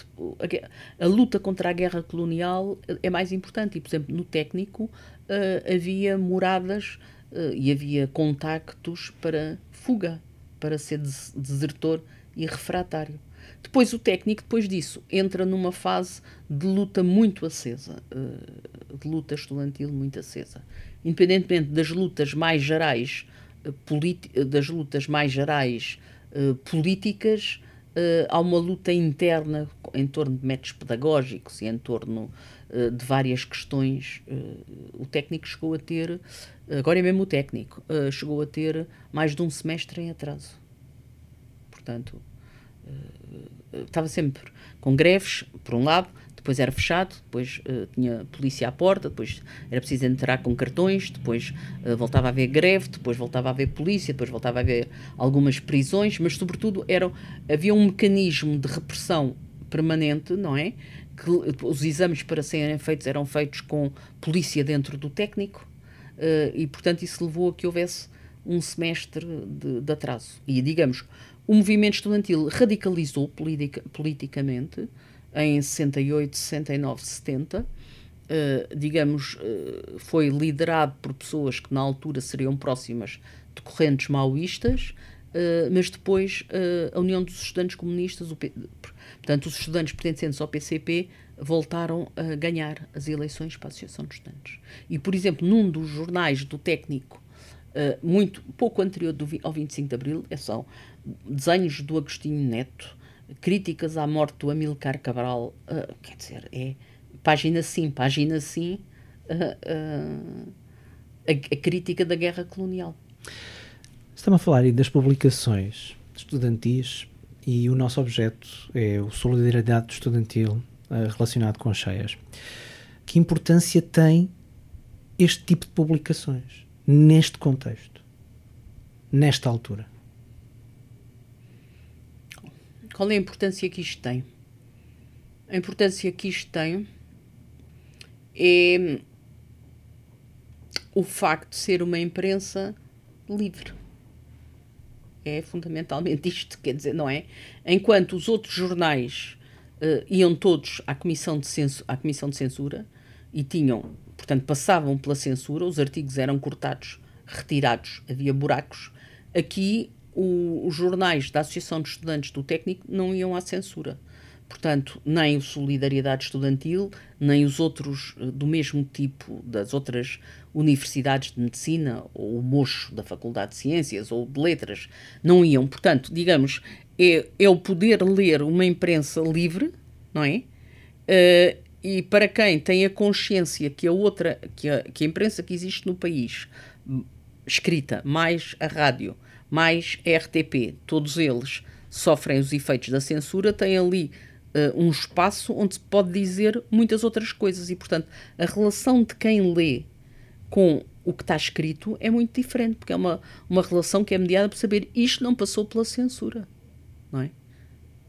[SPEAKER 1] A, a, luta contra a guerra colonial é mais importante, e, por exemplo, no técnico uh, havia moradas uh, e havia contactos para fuga, para ser des desertor e refratário. Depois o técnico, depois disso, entra numa fase de luta muito acesa, eh, de luta estudantil muito acesa. Independentemente das lutas mais gerais, eh, das lutas mais gerais eh, políticas, há uma luta interna em torno de métodos pedagógicos e em torno de várias questões. o técnico chegou a ter, agora é mesmo o técnico, chegou a ter mais de um semestre em atraso. Portanto, estava sempre com greves, por um lado, depois era fechado, depois uh, tinha polícia à porta, depois era preciso entrar com cartões, depois uh, voltava a haver greve, depois voltava a haver polícia, depois voltava a haver algumas prisões, mas sobretudo era, havia um mecanismo de repressão permanente, não é? Que os exames para serem feitos eram feitos com polícia dentro do técnico uh, e, portanto, isso levou a que houvesse um semestre de, de atraso. E, digamos, o movimento estudantil radicalizou politica, politicamente em 68, 69, 70. Uh, digamos, uh, foi liderado por pessoas que na altura seriam próximas de correntes maoístas, uh, mas depois uh, a União dos Estudantes Comunistas, P... portanto, os estudantes pertencentes ao PCP, voltaram a ganhar as eleições para a Associação de Estudantes. E, por exemplo, num dos jornais do técnico, muito pouco anterior do, ao 25 de Abril, é só desenhos do Agostinho Neto, críticas à morte do Amilcar Cabral, uh, quer dizer, é página sim, página sim, uh, a, a, crítica da guerra colonial.
[SPEAKER 2] Estamos a falar aí das publicações estudantis e o nosso objeto é o solidariedade estudantil relacionado com as cheias. Que importância tem este tipo de publicações neste contexto, nesta altura?
[SPEAKER 1] Qual é a importância que isto tem? A importância que isto tem é o facto de ser uma imprensa livre. é fundamentalmente isto, quer dizer, não é? Enquanto os outros jornais uh, iam todos à comissão, de censo, à comissão de censura e tinham, portanto, passavam pela censura, os artigos eram cortados, retirados, havia buracos. Aqui, o, os jornais da Associação de Estudantes do Técnico não iam à censura. Portanto, nem o Solidariedade Estudantil, nem os outros eh, do mesmo tipo das outras universidades de medicina, ou o Mocho da Faculdade de Ciências, ou de Letras, não iam. Portanto, digamos, é, é o poder ler uma imprensa livre, não é? Uh, e para quem tem a consciência que a outra, que a, que a imprensa que existe no país, escrita, mais a rádio, mais a RTP, todos eles sofrem os efeitos da censura, tem ali uh, um espaço onde se pode dizer muitas outras coisas e, portanto, a relação de quem lê com o que está escrito é muito diferente, porque é uma, uma relação que é mediada por saber isto não passou pela censura, não é?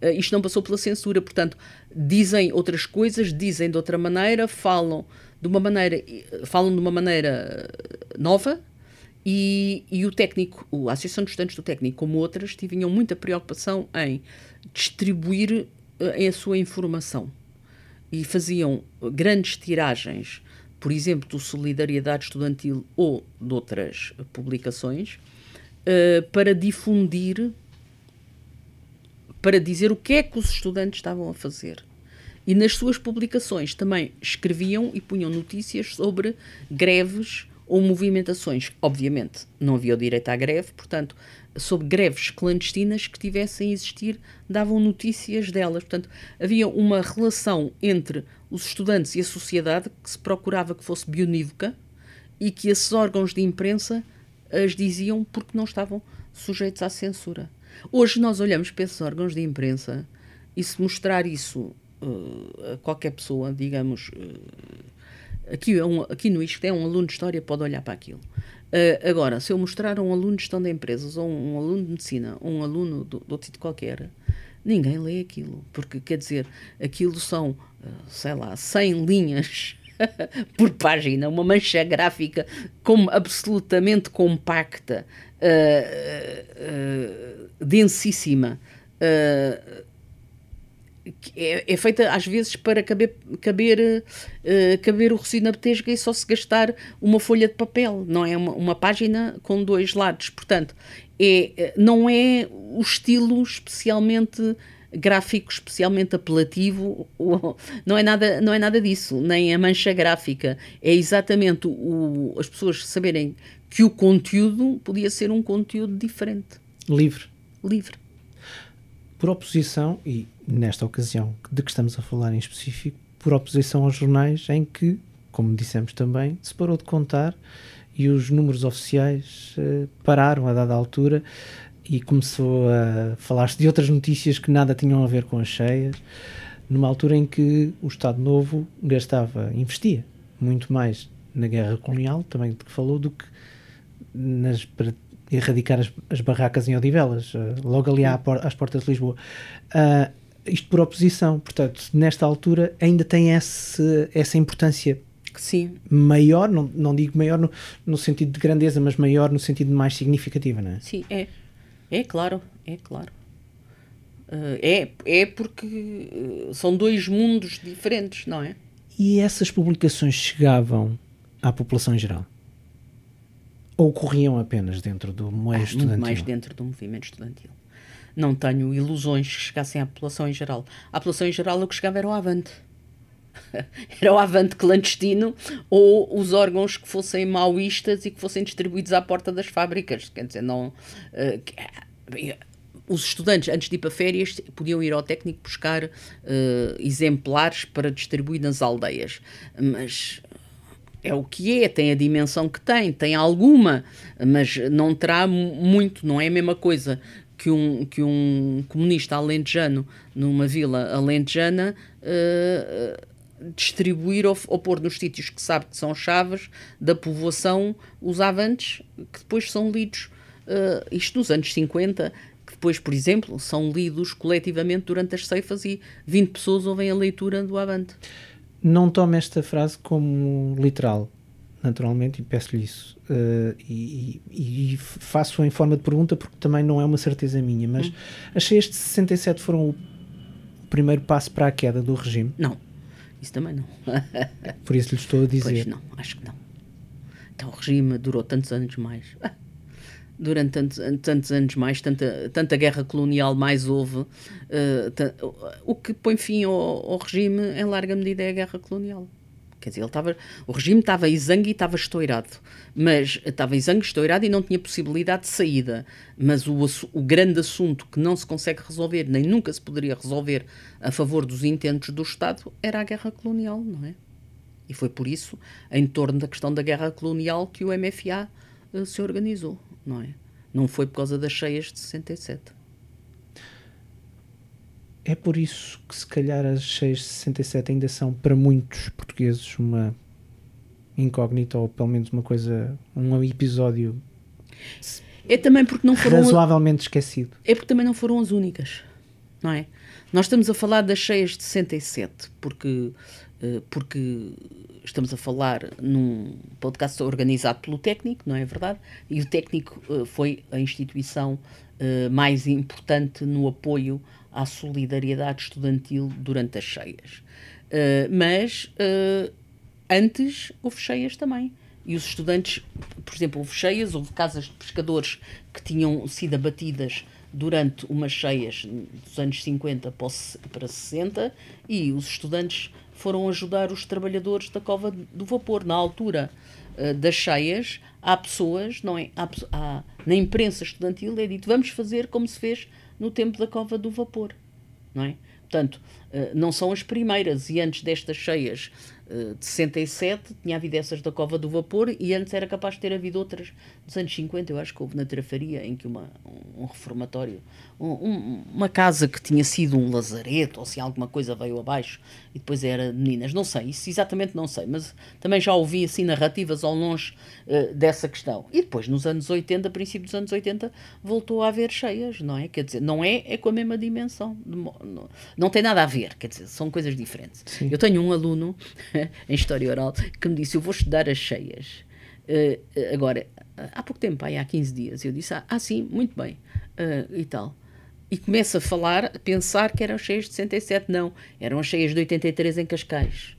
[SPEAKER 1] Uh, isto não passou pela censura, portanto, dizem outras coisas, dizem de outra maneira, falam de uma maneira, falam de uma maneira nova, e, e, o técnico, a Associação de Estudantes do Técnico, como outras, tinham muita preocupação em distribuir a sua informação. E faziam grandes tiragens, por exemplo, do Solidariedade Estudantil ou de outras publicações, uh, para difundir, para dizer o que é que os estudantes estavam a fazer. E nas suas publicações também escreviam e punham notícias sobre greves ou movimentações. Obviamente, não havia o direito à greve, portanto, sobre greves clandestinas que tivessem a existir, davam notícias delas. Portanto, havia uma relação entre os estudantes e a sociedade que se procurava que fosse bionívoca e que esses órgãos de imprensa as diziam porque não estavam sujeitos à censura. Hoje nós olhamos para esses órgãos de imprensa e se mostrar isso uh, a qualquer pessoa, digamos, uh, Aqui, é um, aqui no ISCTE, um aluno de História pode olhar para aquilo. Uh, agora, se eu mostrar a um aluno de Gestão de Empresas, ou um, um aluno de Medicina, ou um aluno de, outro tipo qualquer, ninguém lê aquilo. Porque, quer dizer, aquilo são, sei lá, 100 linhas por página, uma mancha gráfica como absolutamente compacta, uh, densíssima, é, é, feita às vezes para caber, caber, uh, caber o recinto na betesga e só se gastar uma folha de papel, não é uma, uma página com dois lados. Portanto, é, não é o estilo especialmente gráfico, especialmente apelativo, não é nada, não é nada disso, nem a mancha gráfica. É exatamente o, as pessoas saberem que o conteúdo podia ser um conteúdo diferente.
[SPEAKER 2] Livre.
[SPEAKER 1] Livre.
[SPEAKER 2] Por oposição, e nesta ocasião de que estamos a falar em específico, por oposição aos jornais em que, como dissemos também, se parou de contar e os números oficiais uh, pararam a dada altura e começou a falar-se de outras notícias que nada tinham a ver com as cheias, numa altura em que o Estado Novo gastava, investia muito mais na guerra colonial, também de que falou, do que nas, para erradicar as, as barracas em Odivelas, uh, logo ali às portas de Lisboa. Uh, isto por oposição, portanto, nesta altura ainda tem esse, essa importância
[SPEAKER 1] Sim.
[SPEAKER 2] maior, não, não digo maior no, no sentido de grandeza, mas maior no sentido mais significativa, não é?
[SPEAKER 1] Sim, é. É claro, é claro. Uh, é, é porque uh, são dois mundos diferentes, não é?
[SPEAKER 2] E essas publicações chegavam à população em geral? Ou ocorriam apenas dentro do meio ah, estudantil?
[SPEAKER 1] Muito mais dentro do movimento estudantil não tenho ilusões que chegassem à população em geral. À população em geral, o que chegava era o avante. era o avante clandestino ou os órgãos que fossem maoístas e que fossem distribuídos à porta das fábricas. Quer dizer, não. Uh, os estudantes, antes de ir para férias, podiam ir ao técnico buscar uh, exemplares para distribuir nas aldeias. Mas é o que é, tem a dimensão que tem, tem alguma, mas não terá muito, não é a mesma coisa que um, que um comunista alentejano numa vila alentejana uh, distribuir ou, ou pôr nos sítios que sabe que são chaves da povoação os avantes que depois são lidos, uh, isto nos anos 50, que depois, por exemplo, são lidos coletivamente durante as ceifas e 20 pessoas ouvem a leitura do avante.
[SPEAKER 2] Não tome esta frase como literal, naturalmente, e peço-lhe isso. Uh, e, e, e faço em forma de pergunta porque também não é uma certeza minha, mas hum. as cheias de 67 foram o primeiro passo para a queda do regime?
[SPEAKER 1] Não, isso também não.
[SPEAKER 2] Por isso lhe estou a dizer.
[SPEAKER 1] Pois não, acho que não. Então o regime durou tantos anos mais. Durante tantos, tantos anos mais, tanta, tanta guerra colonial mais houve. Uh, o que põe fim ao, ao regime, em larga medida, é a guerra colonial. Quer dizer, ele estava, o regime estava exangue e estava estourado, mas estava exangue, estourado e não tinha possibilidade de saída. Mas o, o grande assunto que não se consegue resolver, nem nunca se poderia resolver a favor dos intentos do Estado, era a guerra colonial, não é? E foi por isso, em torno da questão da guerra colonial, que o MFA uh, eh, se organizou, não é? Não foi por causa das cheias de 67.
[SPEAKER 2] É por isso que se calhar as 667 ainda são para muitos portugueses uma incógnita ou pelo menos uma coisa, um episódio
[SPEAKER 1] é também porque não foram
[SPEAKER 2] razoavelmente esquecido.
[SPEAKER 1] É porque também não foram as únicas, não é? Nós estamos a falar das cheias de 67 porque eh, porque estamos a falar num podcast organizado pelo técnico, não é verdade? E o técnico eh, foi a instituição eh, mais importante no apoio à solidariedade estudantil durante as cheias. Uh, mas uh, antes houve cheias também. E os estudantes, por exemplo, houve cheias, houve casas de pescadores que tinham sido abatidas durante umas cheias dos anos 50 para 60 e os estudantes foram ajudar os trabalhadores da cova do vapor. Na altura uh, das cheias, há pessoas, não é? Há, há, na imprensa estudantil é dito vamos fazer como se fez no tempo da cova do vapor, não é? Portanto, eh, não são as primeiras, e antes destas cheias de 67 tinha havido essas da Cova do Vapor e antes era capaz de ter havido outras dos anos 50, eu acho que houve na Trafaria, em que uma, um reformatório, um, uma casa que tinha sido um lazareto ou se alguma coisa veio abaixo e depois era meninas, não sei, isso exatamente não sei, mas também já ouvi assim narrativas ao longe uh, dessa questão. E depois nos anos 80, a princípio dos anos 80, voltou a haver cheias, não é? Quer dizer, não é, é com a mesma dimensão, não, não tem nada a ver, quer dizer, são coisas diferentes. Sim. Eu tenho um aluno em História Oral que me disse: Eu vou estudar as cheias. Uh, agora, há pouco tempo, aí, há 15 dias, eu disse: Ah, ah sim, muito bem, uh, e tal. E começa a falar, a pensar que eram cheias de 67. Não, eram cheias de 83 em Cascais.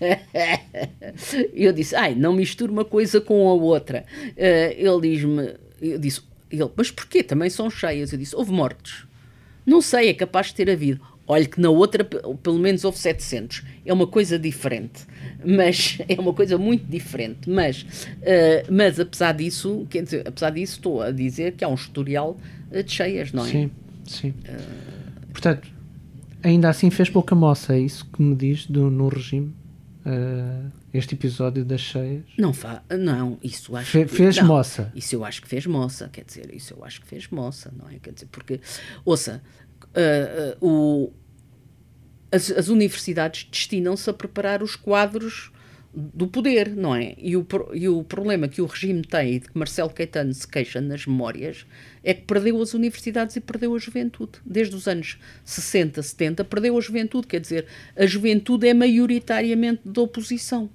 [SPEAKER 1] eu disse: Ai, não misture uma coisa com a outra. Uh, ele diz-me: Eu disse, ele, mas porquê? Também são cheias. Eu disse: Houve mortes. Não sei, é capaz de ter havido. Olha que na outra pelo menos houve 700. É uma coisa diferente. Mas é uma coisa muito diferente. Mas, uh, mas apesar disso, quer dizer, apesar disso, estou a dizer que há um historial uh, de cheias, não é?
[SPEAKER 2] Sim, sim. Uh, Portanto, ainda assim fez pouca moça, é isso que me diz do, no regime? este episódio das cheias?
[SPEAKER 1] Não, fa não isso acho
[SPEAKER 2] Fe fez não, moça.
[SPEAKER 1] Isso eu acho que fez moça, quer dizer, isso eu acho que fez moça, não é? Quer dizer, porque, ouça, uh, uh, o, as, as universidades destinam-se a preparar os quadros do poder, não é? E o, e o problema que o regime tem, e de que Marcelo Caetano se queixa nas memórias, é que perdeu as universidades e perdeu a juventude. Desde os anos 60, 70, perdeu a juventude. Quer dizer, a juventude é maioritariamente de oposição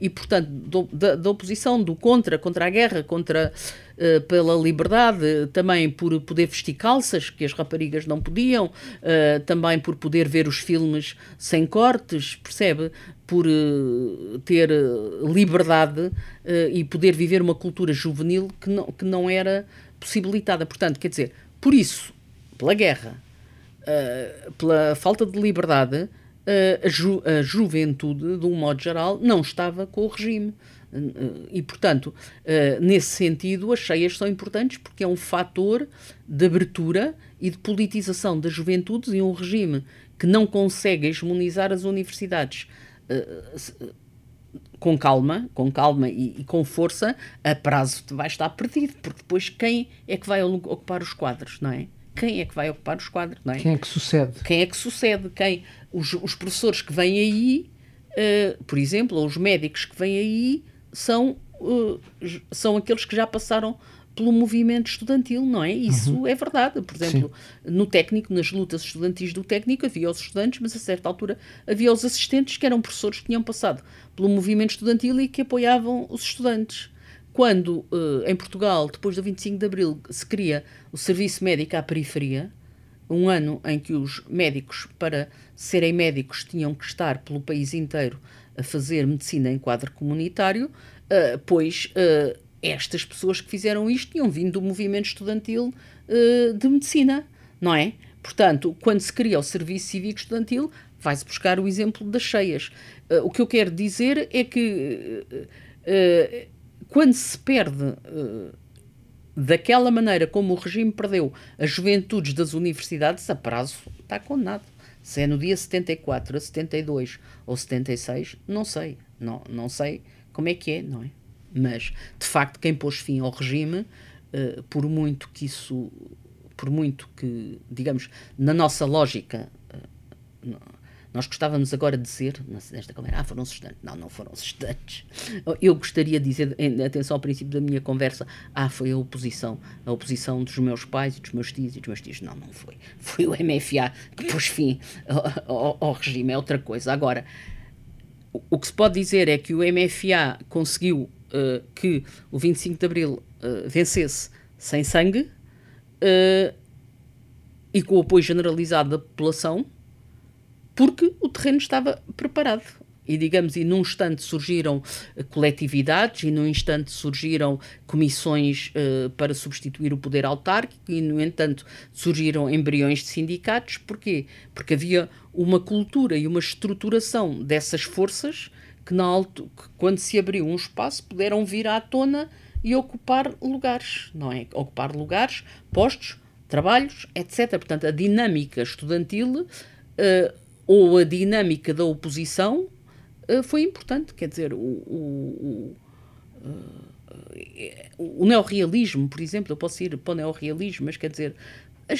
[SPEAKER 1] e, portanto, do, da, da, oposição, do contra, contra a guerra, contra uh, pela liberdade, também por poder vestir calças, que as raparigas não podiam, uh, também por poder ver os filmes sem cortes, percebe? Por uh, ter liberdade e poder viver uma cultura juvenil que não, que não era possibilitada. Portanto, quer dizer, por isso, pela guerra, pela falta de liberdade, a, ju a juventude, de um modo geral, não estava com o regime. E, portanto, nesse sentido, as cheias são importantes porque é um fator de abertura e de politização das juventudes e um regime que não consegue hegemonizar as universidades com calma, com calma e, e, com força, a prazo vai estar perdido, porque depois quem é que vai ocupar os quadros, não é? Quem é que vai ocupar os quadros, não é?
[SPEAKER 2] Quem é que sucede?
[SPEAKER 1] Quem é que sucede? Quem? Os, os professores que vêm aí, uh, por exemplo, ou os médicos que vêm aí, são, uh, são aqueles que já passaram pelo movimento estudantil, não é? Isso uhum. é verdade. Por exemplo, Sim. no técnico, nas lutas estudantis do técnico, havia os estudantes, mas a certa altura havia os assistentes que eram professores que tinham passado pelo movimento estudantil e que apoiavam os estudantes. Quando uh, em Portugal, depois do 25 de Abril, se cria o Serviço Médico à Periferia, um ano em que os médicos, para serem médicos, tinham que estar pelo país inteiro a fazer medicina em quadro comunitário, uh, pois uh, estas pessoas que fizeram isto tinham vindo do movimento estudantil de medicina, não é? Portanto, quando se cria o Serviço Cívico Estudantil, vai-se buscar o exemplo das cheias. O que eu quero dizer é que quando se perde daquela maneira como o regime perdeu as juventudes das universidades, a prazo está condenado. Se é no dia 74, a 72 ou 76, não sei. Não, não sei como é que é, não é? Mas, de facto, quem pôs fim ao regime, uh, por muito que isso, por muito que, digamos, na nossa lógica, uh, nós gostávamos agora de dizer, nesta conversa, ah, foram os estudantes. Não, não foram os estudantes. Eu gostaria de dizer, atenção ao princípio da minha conversa, ah, foi a oposição, a oposição dos meus pais e dos meus tios e dos meus tios. Não, não foi. Foi o MFA que pôs fim ao, ao, regime, é outra coisa. Agora, o que se pode dizer é que o MFA conseguiu uh, que o 25 de Abril uh, vencesse sem sangue uh, e com o apoio generalizado da população, porque o terreno estava preparado. E, digamos, e num instante surgiram coletividades, e num instante surgiram comissões uh, para substituir o poder autárquico, e, no entanto, surgiram embriões de sindicatos. Porquê? Porque havia uma cultura e uma estruturação dessas forças que, na alto, que quando se abriu um espaço puderam vir à tona e ocupar lugares, não é? Ocupar lugares, postos, trabalhos, etc. Portanto, a dinâmica estudantil uh, ou a dinâmica da oposição uh, foi importante. Quer dizer, o, o, o, uh, o neorrealismo, por exemplo, eu posso ir para o neorrealismo, mas quer dizer,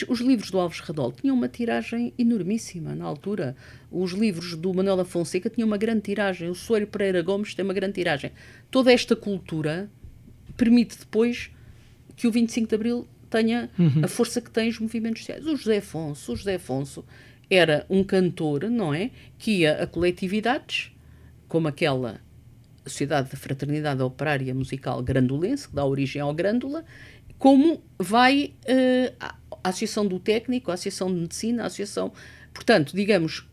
[SPEAKER 1] os livros do Alves Radol tinham uma tiragem enormíssima na altura. Os livros do Manuel Fonseca tinham uma grande tiragem. O Soeiro Pereira Gomes tem uma grande tiragem. Toda esta cultura permite depois que o 25 de Abril tenha uhum. a força que tem os movimentos sociais. O José Afonso, o José Afonso era um cantor, não é? Que ia a coletividades, como aquela Sociedade da Fraternidade Operária Musical Grandulense, que dá origem ao Grândula, como vai uh, a Associação do Técnico, a Associação de Medicina, a Associação. Portanto, digamos,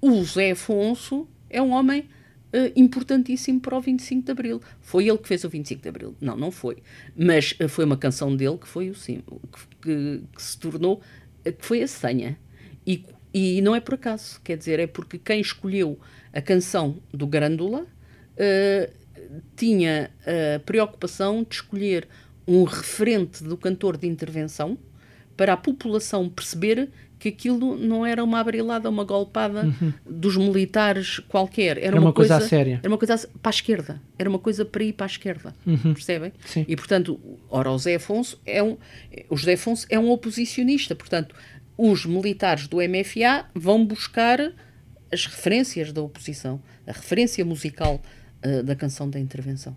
[SPEAKER 1] o José Afonso é um homem uh, importantíssimo para o 25 de Abril. Foi ele que fez o 25 de Abril? Não, não foi. Mas uh, foi uma canção dele que foi o sim, que, que, que se tornou, que foi a senha. E, e não é por acaso, quer dizer, é porque quem escolheu a canção do Grândola tinha a preocupação de escolher um referente do cantor de intervenção para a população perceber que aquilo não era uma abrilada, uma golpada uhum. dos militares qualquer. Era,
[SPEAKER 2] era uma, uma, coisa, coisa séria.
[SPEAKER 1] Era uma coisa para a esquerda. Era uma coisa para ir para a esquerda. Uhum. Percebem?
[SPEAKER 2] Sim.
[SPEAKER 1] E, portanto, ora, o José Afonso é um, o José Afonso é um oposicionista. Portanto, os militares do MFA vão buscar as referências da oposição, a referência musical uh, da canção da intervenção.